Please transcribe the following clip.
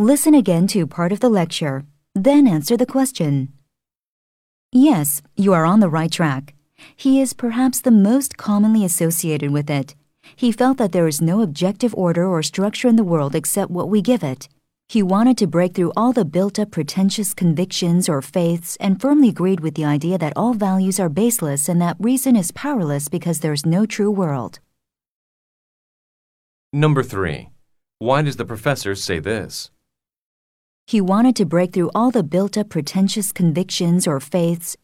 Listen again to part of the lecture, then answer the question. Yes, you are on the right track. He is perhaps the most commonly associated with it. He felt that there is no objective order or structure in the world except what we give it. He wanted to break through all the built up pretentious convictions or faiths and firmly agreed with the idea that all values are baseless and that reason is powerless because there is no true world. Number 3. Why does the professor say this? He wanted to break through all the built up pretentious convictions or faiths